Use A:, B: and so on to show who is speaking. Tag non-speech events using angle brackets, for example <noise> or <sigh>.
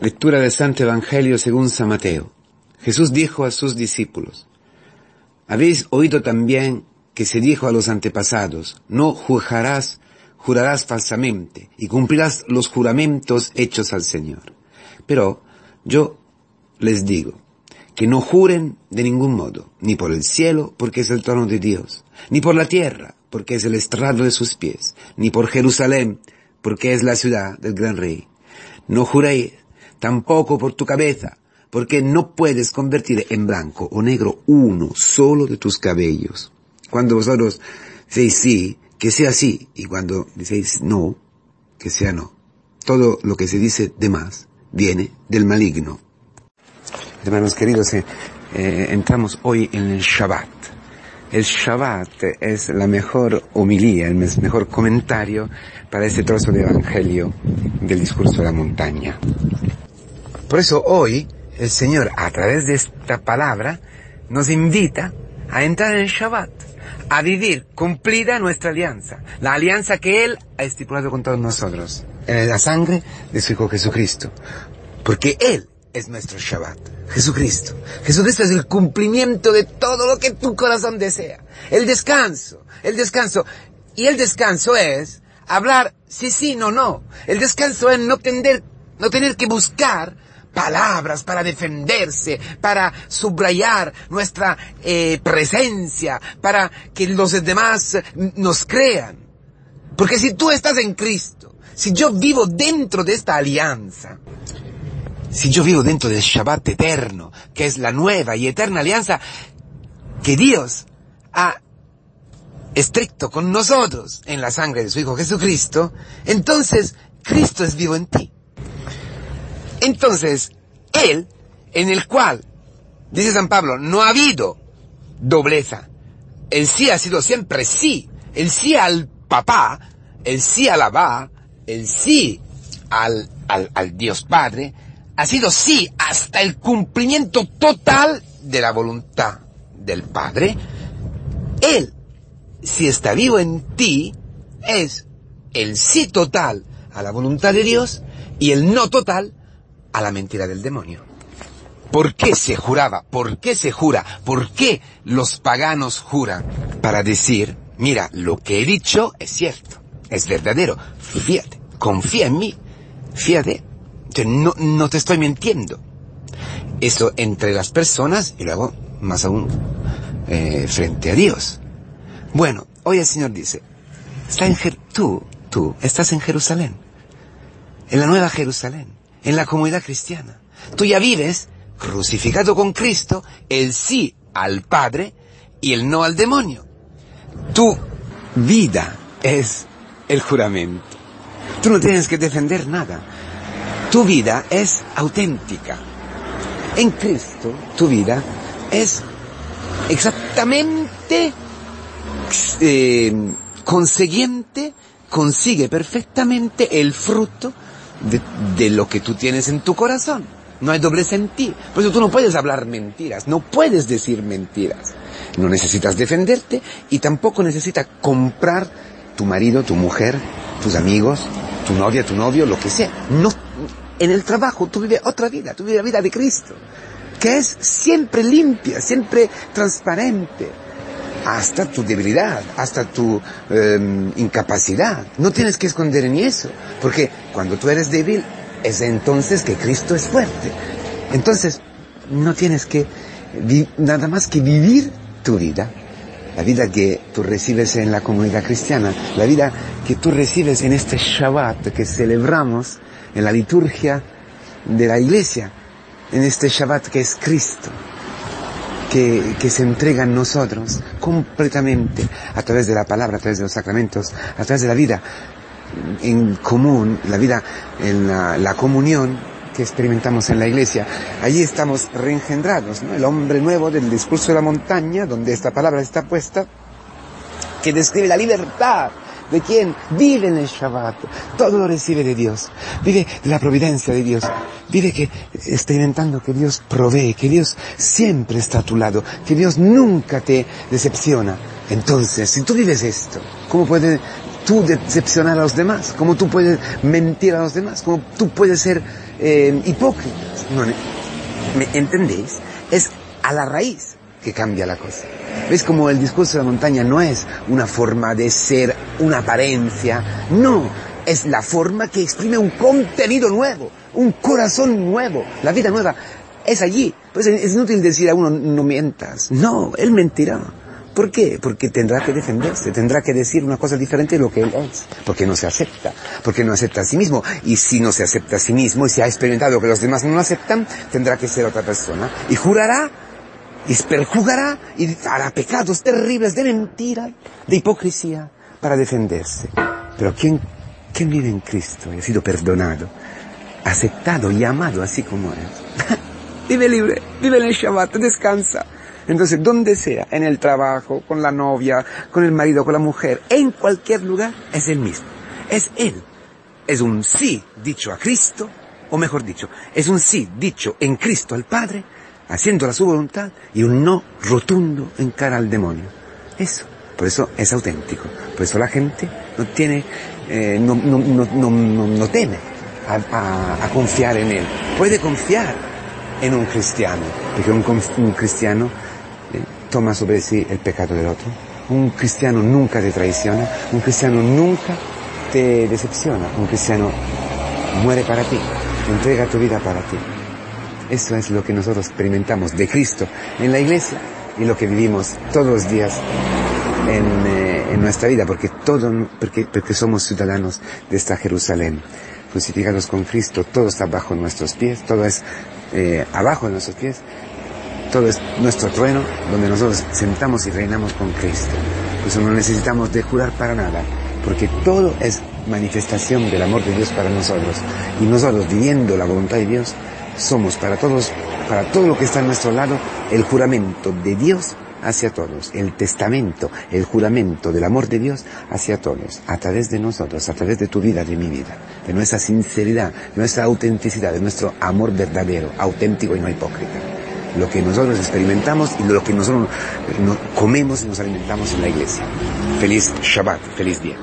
A: Lectura del Santo Evangelio según San Mateo. Jesús dijo a sus discípulos, Habéis oído también que se dijo a los antepasados, no jurarás, jurarás falsamente y cumplirás los juramentos hechos al Señor. Pero yo les digo, que no juren de ningún modo, ni por el cielo, porque es el trono de Dios, ni por la tierra, porque es el estrado de sus pies, ni por Jerusalén, porque es la ciudad del gran rey. No juréis tampoco por tu cabeza, porque no puedes convertir en blanco o negro uno solo de tus cabellos. Cuando vosotros decís sí, que sea sí, y cuando decís no, que sea no. Todo lo que se dice de más viene del maligno. Hermanos queridos, eh, eh, entramos hoy en el Shabbat. El Shabbat es la mejor homilía, el mejor comentario para este trozo de Evangelio del discurso de la montaña. Por eso hoy el Señor, a través de esta palabra, nos invita a entrar en Shabbat, a vivir cumplida nuestra alianza, la alianza que Él ha estipulado con todos nosotros, en la sangre de su Hijo Jesucristo. Porque Él es nuestro Shabbat, Jesucristo. Jesucristo es el cumplimiento de todo lo que tu corazón desea. El descanso, el descanso. Y el descanso es hablar sí, sí, no, no. El descanso es no tener, no tener que buscar palabras para defenderse, para subrayar nuestra eh, presencia, para que los demás nos crean. Porque si tú estás en Cristo, si yo vivo dentro de esta alianza, si yo vivo dentro del Shabbat eterno, que es la nueva y eterna alianza que Dios ha estricto con nosotros en la sangre de su Hijo Jesucristo, entonces Cristo es vivo en ti. Entonces, Él, en el cual, dice San Pablo, no ha habido dobleza. El sí ha sido siempre sí. El sí al papá, el sí a la va, el sí al, al, al Dios Padre, ha sido sí hasta el cumplimiento total de la voluntad del Padre, Él, si está vivo en ti, es el sí total a la voluntad de Dios y el no total a la mentira del demonio. ¿Por qué se juraba? ¿Por qué se jura? ¿Por qué los paganos juran? Para decir, mira, lo que he dicho es cierto, es verdadero, fíjate, confía en mí, fíjate, no, no te estoy mintiendo. Eso entre las personas y luego, más aún, eh, frente a Dios. Bueno, hoy el Señor dice, está en tú, tú, estás en Jerusalén, en la nueva Jerusalén, en la comunidad cristiana. Tú ya vives crucificado con Cristo, el sí al Padre y el no al demonio. Tu vida es el juramento. Tú no tienes que defender nada tu vida es auténtica. En Cristo tu vida es exactamente eh, consiguiente, consigue perfectamente el fruto de, lo que tú tienes en tu corazón. No hay doble sentido. Por eso tú no puedes hablar mentiras, no puedes decir mentiras. No necesitas defenderte y tampoco necesitas comprar tu marido, tu mujer, tus amigos, tu novia, tu novio, lo que sea. No en el trabajo tú vives otra vida, tú vives la vida de Cristo, que es siempre limpia, siempre transparente, hasta tu debilidad, hasta tu eh, incapacidad. No tienes que esconder ni eso, porque cuando tú eres débil es entonces que Cristo es fuerte. Entonces, no tienes que nada más que vivir tu vida, la vida que tú recibes en la comunidad cristiana, la vida que tú recibes en este Shabbat que celebramos en la liturgia de la iglesia, en este Shabbat que es Cristo, que, se entrega en nosotros completamente a través de la palabra, a través de los sacramentos, a través de la vida en común, la vida en la, comunión que experimentamos en la iglesia. Allí estamos reengendrados. El hombre nuevo del discurso de la montaña, donde esta palabra está puesta, que describe la libertad ¿De quién? Vive en el Shabbat. Todo lo recibe de Dios. Vive de la providencia de Dios. Vive que, experimentando que Dios provee, que Dios siempre está a tu lado, que Dios nunca te decepciona. Entonces, si tú vives esto, ¿cómo puedes tú decepcionar a los demás? ¿Cómo tú puedes mentir a los demás? ¿Cómo tú puedes ser eh, hipócritas. ¿Me entendéis? Es a la raíz que cambia la cosa. ¿Ves como el discurso de la montaña no es una forma de ser, una apariencia? No, es la forma que exprime un contenido nuevo, un corazón nuevo, la vida nueva. Es allí. Pues es inútil decir a uno, no mientas. No, él mentirá. ¿Por qué? Porque tendrá que defenderse, tendrá que decir una cosa diferente de lo que él es, porque no se acepta, porque no acepta a sí mismo. Y si no se acepta a sí mismo y se ha experimentado que los demás no lo aceptan, tendrá que ser otra persona. Y jurará, y perjugará, y hará pecados terribles de mentira, de hipocresía, para defenderse. Pero ¿quién, quién vive en Cristo y ha sido perdonado, aceptado y amado así como es? <laughs> vive libre, vive en el Shabbat, descansa entonces, donde sea, en el trabajo, con la novia, con el marido, con la mujer, en cualquier lugar, es el mismo. Es Él. Es un sí dicho a Cristo, o mejor dicho, es un sí dicho en Cristo al Padre, haciendo la su voluntad, y un no rotundo en cara al demonio. Eso. Por eso es auténtico. Por eso la gente no tiene, eh, no, no, no, no, teme a, confiar en Él. Puede confiar en un cristiano, porque un cristiano toma sobre sí el pecado del otro. Un cristiano nunca te traiciona, un cristiano nunca te decepciona, un cristiano muere para ti, entrega tu vida para ti. Eso es lo que nosotros experimentamos de Cristo en la iglesia y lo que vivimos todos los días en, eh, nuestra vida, porque, todo, porque, porque somos ciudadanos de esta Jerusalén. Crucificados con Cristo, todo está bajo nuestros pies, todo es eh, abajo de nuestros pies, todo es nuestro trueno donde nosotros sentamos y reinamos con Cristo. Por eso no necesitamos de jurar para nada, porque todo es manifestación del amor de Dios para nosotros. Y nosotros viviendo la voluntad de Dios, somos para todos, para todo lo que está a nuestro lado, el juramento de Dios hacia todos, el testamento, el juramento del amor de Dios hacia todos, a través de nosotros, a través de tu vida, de mi vida, de nuestra sinceridad, de nuestra autenticidad, de nuestro amor verdadero, auténtico y no hipócrita lo que nosotros experimentamos y lo que nosotros comemos y nos alimentamos en la iglesia. Feliz Shabbat, feliz día.